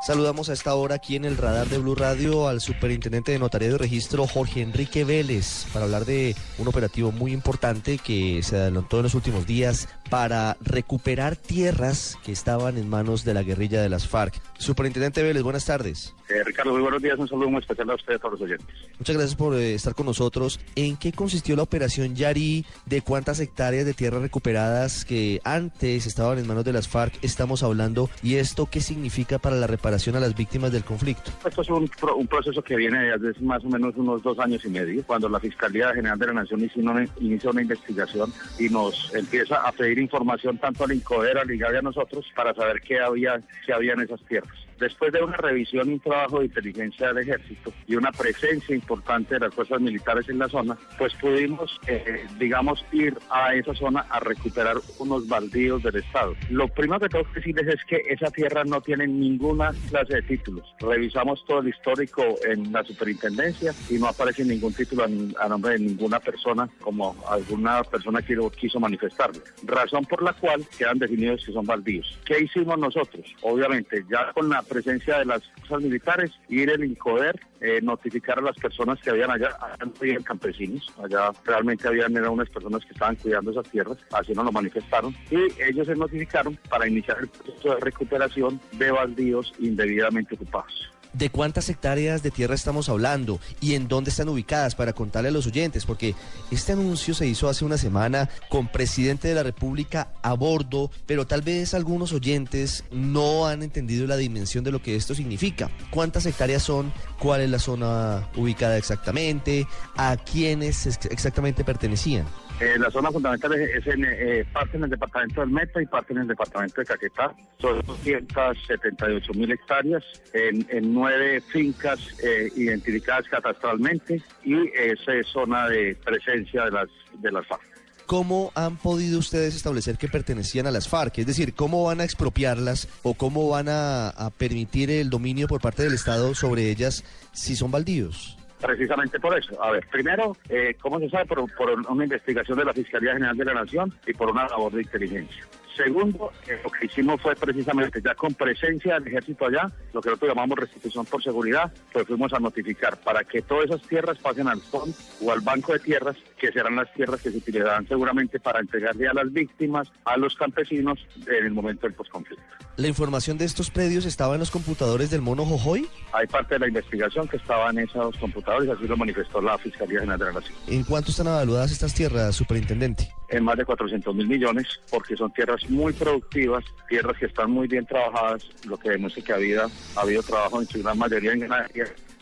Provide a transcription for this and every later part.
Saludamos a esta hora aquí en el radar de Blue Radio al superintendente de Notariado y Registro Jorge Enrique Vélez para hablar de un operativo muy importante que se adelantó en los últimos días para recuperar tierras que estaban en manos de la guerrilla de las FARC. Superintendente Vélez, buenas tardes. Eh, Ricardo, muy buenos días. Un saludo muy especial a ustedes, a todos los oyentes. Muchas gracias por eh, estar con nosotros. ¿En qué consistió la operación Yari? ¿De cuántas hectáreas de tierras recuperadas que antes estaban en manos de las FARC estamos hablando? ¿Y esto qué significa para la reparación a las víctimas del conflicto? Esto es un, pro- un proceso que viene desde hace más o menos unos dos años y medio, cuando la Fiscalía General de la Nación inició una, inicia una investigación y nos empieza a pedir información tanto al INCODER, al IGAD y a nosotros para saber qué había, qué había en esas tierras. Después de una revisión y un trabajo de inteligencia del ejército y una presencia importante de las fuerzas militares en la zona, pues pudimos, eh, digamos, ir a esa zona a recuperar unos baldíos del Estado. Lo primero que tengo que decirles es que esa tierra no tiene ninguna clase de títulos. Revisamos todo el histórico en la superintendencia y no aparece ningún título a, nombre de ninguna persona como alguna persona que quiso manifestarlo. Razón por la cual quedan definidos que son baldíos. ¿Qué hicimos nosotros? Obviamente, ya con la presencia de las fuerzas militares, ir el INCODER, eh, notificar a las personas que habían allá, allá no campesinos, allá realmente habían eran unas personas que estaban cuidando esas tierras, así nos lo manifestaron, y ellos se notificaron para iniciar el proceso de recuperación de baldíos indebidamente ocupados. ¿De cuántas hectáreas de tierra estamos hablando y en dónde están ubicadas para contarle a los oyentes? Porque este anuncio se hizo hace una semana con presidente de la República a bordo, pero tal vez algunos oyentes no han entendido la dimensión de lo que esto significa. ¿Cuántas hectáreas son? ¿Cuál es la zona ubicada exactamente? ¿A quiénes ex- exactamente pertenecían? Eh, la zona fundamental es, es en, eh, parte en el departamento del Meta y parte en el departamento de Caquetá. Son 278 mil hectáreas en, en nueve fincas eh, identificadas catastralmente y esa es zona de presencia de las, de las FARC. ¿Cómo han podido ustedes establecer que pertenecían a las FARC? Es decir, ¿cómo van a expropiarlas o cómo van a, a permitir el dominio por parte del Estado sobre ellas si son baldíos? Precisamente por eso. A ver, primero, eh, ¿cómo se sabe? Por, por una investigación de la Fiscalía General de la Nación y por una labor de inteligencia. Segundo, eh, lo que hicimos fue precisamente ya con presencia del ejército allá, lo que nosotros llamamos restitución por seguridad, pues fuimos a notificar para que todas esas tierras pasen al FON o al Banco de Tierras, que serán las tierras que se utilizarán seguramente para entregarle a las víctimas, a los campesinos en el momento del posconflicto. ¿La información de estos predios estaba en los computadores del mono Jojoy? Hay parte de la investigación que estaba en esos computadores, así lo manifestó la Fiscalía General de la Nación. ¿En cuánto están evaluadas estas tierras, superintendente? en más de 400 mil millones, porque son tierras muy productivas, tierras que están muy bien trabajadas, lo que demuestra que ha habido, ha habido trabajo en su gran mayoría en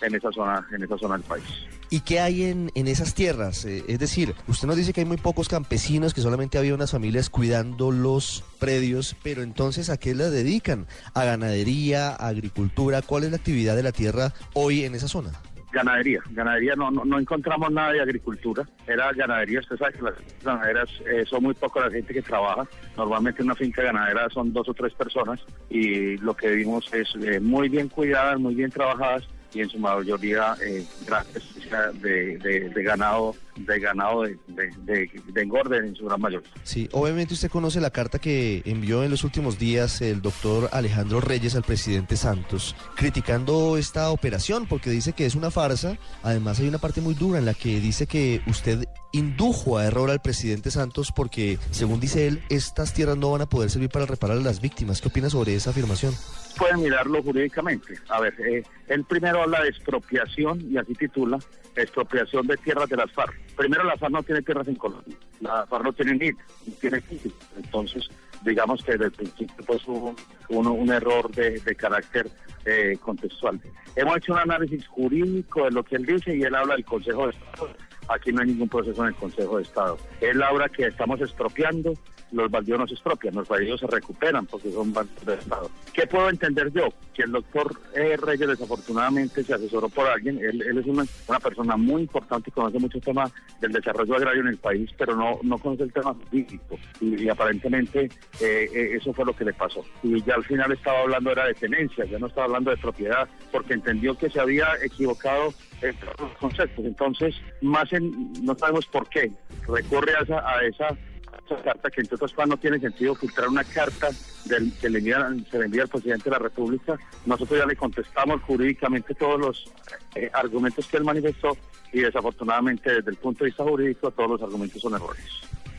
en esa zona, en esa zona del país. ¿Y qué hay en, en esas tierras? Eh, es decir, usted nos dice que hay muy pocos campesinos, que solamente había unas familias cuidando los predios, pero entonces ¿a qué la dedican? ¿A ganadería, a agricultura? ¿Cuál es la actividad de la tierra hoy en esa zona? Ganadería, ganadería no, no, no encontramos nada de agricultura, era ganadería, usted sabe que las ganaderas eh, son muy poco la gente que trabaja, normalmente una finca ganadera son dos o tres personas y lo que vimos es eh, muy bien cuidadas, muy bien trabajadas y en su mayoría eh, presencia de, de, de ganado de ganado de, de engorde en su gran mayoría. Sí, obviamente usted conoce la carta que envió en los últimos días el doctor Alejandro Reyes al presidente Santos, criticando esta operación porque dice que es una farsa. Además hay una parte muy dura en la que dice que usted indujo a error al presidente Santos porque, según dice él, estas tierras no van a poder servir para reparar a las víctimas. ¿Qué opina sobre esa afirmación? Pueden mirarlo jurídicamente. A ver, eh, él primero habla de expropiación y así titula expropiación de tierras de las FARC. Primero, la FARC no tiene tierras en Colombia. La FARC no tiene NIT, no tiene título. Entonces, digamos que desde el principio pues hubo un, un error de, de carácter eh, contextual. Hemos hecho un análisis jurídico de lo que él dice y él habla del Consejo de Estado. Aquí no hay ningún proceso en el Consejo de Estado. Él habla que estamos expropiando los baldíos no se expropian, los baldíos se recuperan porque son baldíos del Estado. ¿Qué puedo entender yo? Que el doctor eh, Reyes desafortunadamente se asesoró por alguien, él, es una, persona muy importante y conoce mucho el tema del desarrollo agrario en el país, pero no, no conoce el tema físico y, aparentemente eh, eh, eso fue lo que le pasó. Y ya al final estaba hablando era de tenencia, ya no estaba hablando de propiedad, porque entendió que se había equivocado en los conceptos. Entonces, más en, no sabemos por qué, recurre a esa, a esa carta que entre otras cosas no tiene sentido filtrar una carta del, que le envía, se le envía al presidente de la República. Nosotros ya le contestamos jurídicamente todos los eh, argumentos que él manifestó y desafortunadamente desde el punto de vista jurídico todos los argumentos son errores.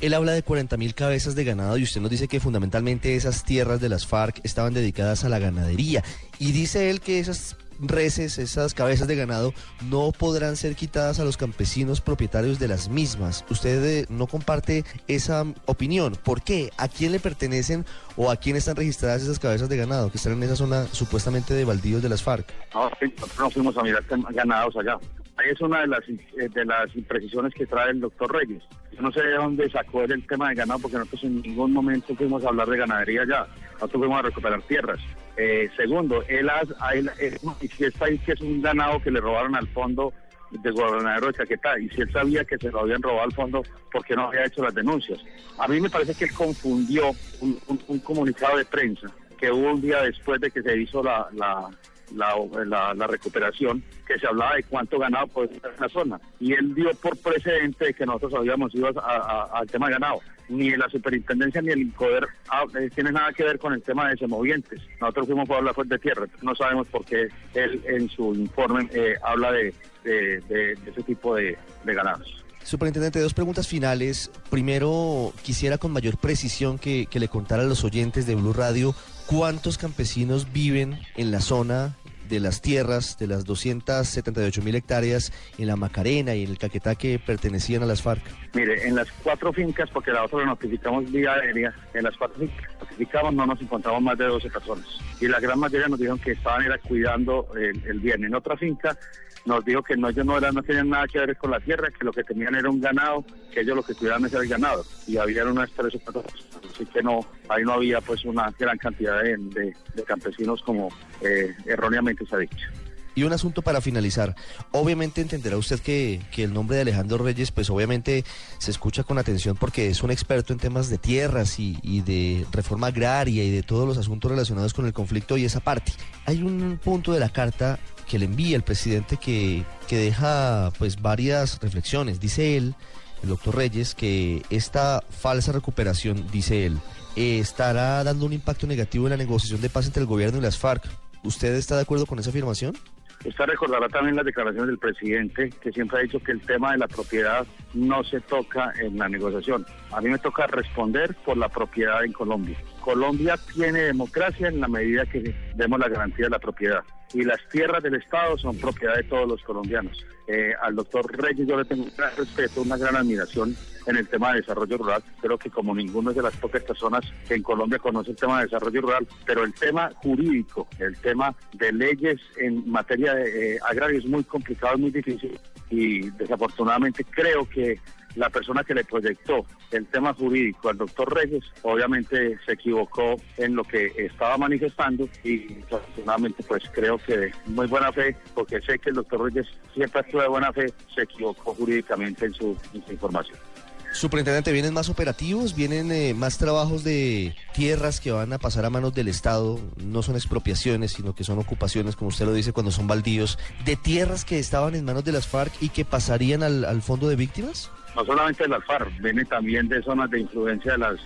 Él habla de 40 mil cabezas de ganado y usted nos dice que fundamentalmente esas tierras de las FARC estaban dedicadas a la ganadería. Y dice él que esas reses, esas cabezas de ganado, no podrán ser quitadas a los campesinos propietarios de las mismas. ¿Usted eh, no comparte esa opinión? ¿Por qué? ¿A quién le pertenecen o a quién están registradas esas cabezas de ganado que están en esa zona supuestamente de baldíos de las FARC? No, nosotros no fuimos a mirar ganados allá. Ahí es una de las, eh, de las imprecisiones que trae el doctor Reyes. Yo no sé de dónde sacó él el tema de ganado, porque nosotros en ningún momento fuimos a hablar de ganadería allá. Nosotros fuimos a recuperar tierras. Eh, segundo, él, manifiesta ahí que es un ganado que le robaron al fondo del gobernador de Caquetá. Y si él sabía que se lo habían robado al fondo, ¿por qué no había hecho las denuncias? A mí me parece que él confundió un, comunicado de prensa que hubo un día después de que se hizo la, la, la, recuperación, que se hablaba de cuánto ganado puede estar en la zona. Y él dio por precedente de que nosotros habíamos ido al tema de ganado. Ni la superintendencia ni el INCODER ah, eh, tiene nada que ver con el tema de semovientes. Nosotros fuimos por la fuente de tierra. No sabemos por qué él en su informe eh, habla de, ese tipo de, ganados. Superintendente, dos preguntas finales. Primero, quisiera con mayor precisión que, le contara a los oyentes de Blue Radio cuántos campesinos viven en la zona de las tierras de las 278 mil hectáreas en la Macarena y en el Caquetá que pertenecían a las FARC? Mire, en las cuatro fincas, porque la otra la notificamos vía aérea, en las cuatro fincas notificamos no nos encontramos más de 12 personas. Y la gran mayoría nos dijeron que estaban era cuidando el, bien. En otra finca nos dijo que no, ellos no, eran, no tenían nada que ver con la tierra, que lo que tenían era un ganado, que ellos lo que cuidaban era el ganado. Y había unas tres o cuatro Así que no, ahí no había pues una gran cantidad de, campesinos como eh, erróneamente se ha dicho. Y un asunto para finalizar. Obviamente entenderá usted que, el nombre de Alejandro Reyes, pues obviamente se escucha con atención porque es un experto en temas de tierras y, de reforma agraria y de todos los asuntos relacionados con el conflicto y esa parte. Hay un punto de la carta que le envía el presidente que, que deja pues varias reflexiones. Dice él, el doctor Reyes, que esta falsa recuperación, dice él, estará dando un impacto negativo en la negociación de paz entre el gobierno y las FARC. ¿Usted está de acuerdo con esa afirmación? Usted recordará también las declaraciones del presidente, que siempre ha dicho que el tema de la propiedad no se toca en la negociación. A mí me toca responder por la propiedad en Colombia. Colombia tiene democracia en la medida que demos la garantía de la propiedad y las tierras del Estado son propiedad de todos los colombianos. Eh, al doctor Reyes yo le tengo un gran respeto, una gran admiración en el tema de desarrollo rural. Creo que como ninguno de las pocas personas que en Colombia conoce el tema de desarrollo rural, pero el tema jurídico, el tema de leyes en materia de, eh, agraria es muy complicado, es muy difícil y desafortunadamente creo que la persona que le proyectó el tema jurídico al doctor Reyes, obviamente se equivocó en lo que estaba manifestando y desafortunadamente pues creo que de muy buena fe, porque sé que el doctor Reyes siempre actúa de buena fe, se equivocó jurídicamente en su, información. Superintendente, ¿vienen más operativos? ¿Vienen eh, más trabajos de tierras que van a pasar a manos del Estado? No son expropiaciones, sino que son ocupaciones, como usted lo dice, cuando son baldíos, de tierras que estaban en manos de las FARC y que pasarían al fondo de víctimas? No solamente del Alfar, viene también de zonas de influencia de las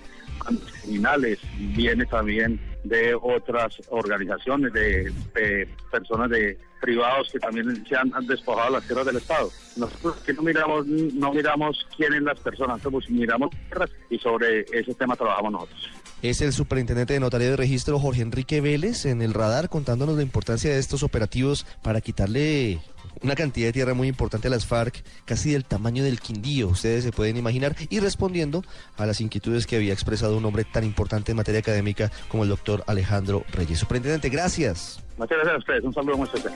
criminales, viene también de otras organizaciones, de, personas de privados que también se han, despojado las tierras del Estado. Nosotros que no miramos, no miramos quiénes las personas, pues miramos tierras y sobre ese tema trabajamos nosotros. Es el superintendente de notaría de registro Jorge Enrique Vélez en el radar contándonos la importancia de estos operativos para quitarle una cantidad de tierra muy importante a las FARC, casi del tamaño del Quindío, ustedes se pueden imaginar, y respondiendo a las inquietudes que había expresado un hombre tan importante en materia académica como el doctor Alejandro Reyes. Superintendente, gracias. Muchas gracias a ustedes, un saludo muy especial.